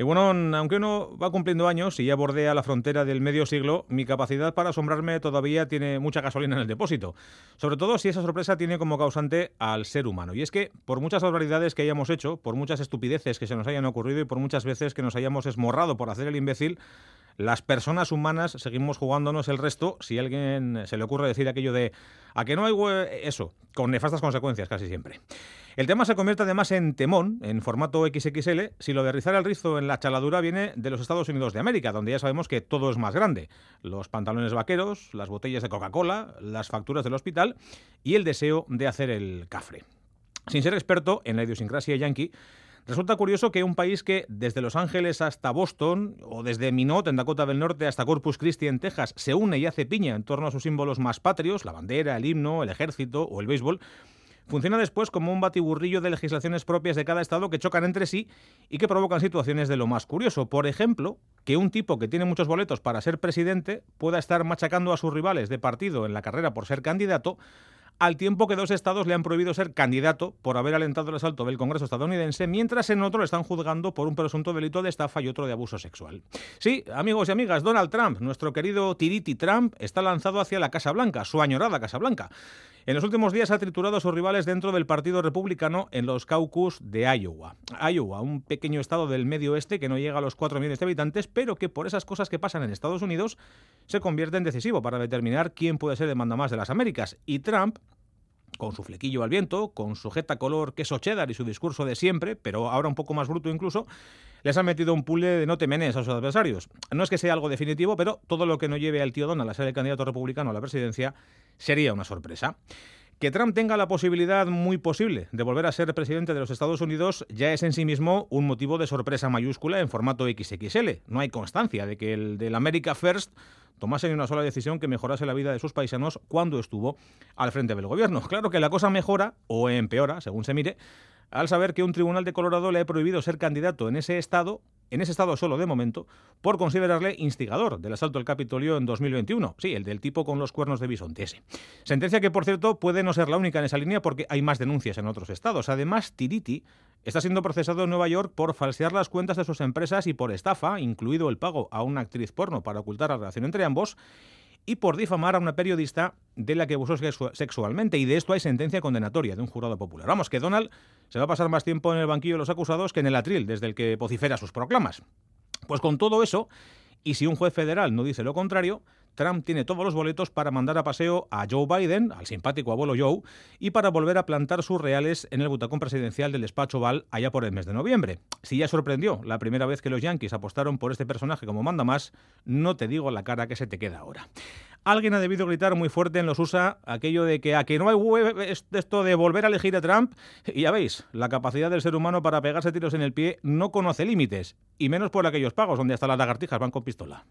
Y bueno, aunque uno va cumpliendo años y ya bordea la frontera del medio siglo, mi capacidad para asombrarme todavía tiene mucha gasolina en el depósito. Sobre todo si esa sorpresa tiene como causante al ser humano. Y es que, por muchas barbaridades que hayamos hecho, por muchas estupideces que se nos hayan ocurrido y por muchas veces que nos hayamos esmorrado por hacer el imbécil, las personas humanas seguimos jugándonos el resto si a alguien se le ocurre decir aquello de a que no hay eso, con nefastas consecuencias casi siempre. El tema se convierte además en temón, en formato XXL, si lo de rizar el rizo en la chaladura viene de los Estados Unidos de América, donde ya sabemos que todo es más grande. Los pantalones vaqueros, las botellas de Coca-Cola, las facturas del hospital y el deseo de hacer el cafre. Sin ser experto en la idiosincrasia yankee, Resulta curioso que un país que desde Los Ángeles hasta Boston, o desde Minot en Dakota del Norte hasta Corpus Christi en Texas, se une y hace piña en torno a sus símbolos más patrios, la bandera, el himno, el ejército o el béisbol, funciona después como un batiburrillo de legislaciones propias de cada estado que chocan entre sí y que provocan situaciones de lo más curioso. Por ejemplo, que un tipo que tiene muchos boletos para ser presidente pueda estar machacando a sus rivales de partido en la carrera por ser candidato, al tiempo que dos estados le han prohibido ser candidato por haber alentado el asalto del Congreso estadounidense, mientras en otro le están juzgando por un presunto delito de estafa y otro de abuso sexual. Sí, amigos y amigas, Donald Trump, nuestro querido Tiriti Trump, está lanzado hacia la Casa Blanca, su añorada Casa Blanca. En los últimos días ha triturado a sus rivales dentro del Partido Republicano en los caucus de Iowa. Iowa, un pequeño estado del medio oeste que no llega a los 4 millones de habitantes, pero que por esas cosas que pasan en Estados Unidos se convierte en decisivo para determinar quién puede ser el mandamás de las Américas. Y Trump con su flequillo al viento, con su jeta color queso cheddar y su discurso de siempre, pero ahora un poco más bruto incluso, les ha metido un pule de no temenes a sus adversarios. No es que sea algo definitivo, pero todo lo que no lleve al tío Donald a ser el candidato republicano a la presidencia sería una sorpresa. Que Trump tenga la posibilidad muy posible de volver a ser presidente de los Estados Unidos ya es en sí mismo un motivo de sorpresa mayúscula en formato XXL. No hay constancia de que el del America First tomase ni una sola decisión que mejorase la vida de sus paisanos cuando estuvo al frente del gobierno. Claro que la cosa mejora o empeora, según se mire, al saber que un tribunal de Colorado le ha prohibido ser candidato en ese estado, en ese estado solo de momento, por considerarle instigador del asalto al Capitolio en 2021. Sí, el del tipo con los cuernos de bisonte ese. Sentencia que, por cierto, puede no ser la única en esa línea porque hay más denuncias en otros estados. Además, Tiriti está siendo procesado en Nueva York por falsear las cuentas de sus empresas y por estafa, incluido el pago a una actriz porno para ocultar la relación entre ambos, y por difamar a una periodista de la que abusó sexualmente. Y de esto hay sentencia condenatoria de un jurado popular. Vamos, que Donald se va a pasar más tiempo en el banquillo de los acusados que en el atril, desde el que vocifera sus proclamas. Pues con todo eso, y si un juez federal no dice lo contrario, Trump tiene todos los boletos para mandar a paseo a Joe Biden, al simpático abuelo Joe, y para volver a plantar sus reales en el butacón presidencial del despacho Oval allá por el mes de noviembre. Si ya sorprendió la primera vez que los Yankees apostaron por este personaje como manda más, no te digo la cara que se te queda ahora. Alguien ha debido gritar muy fuerte en los USA aquello de que a que no hay esto de volver a elegir a Trump. Y ya veis, la capacidad del ser humano para pegarse tiros en el pie no conoce límites, y menos por aquellos pagos donde hasta las lagartijas van con pistola.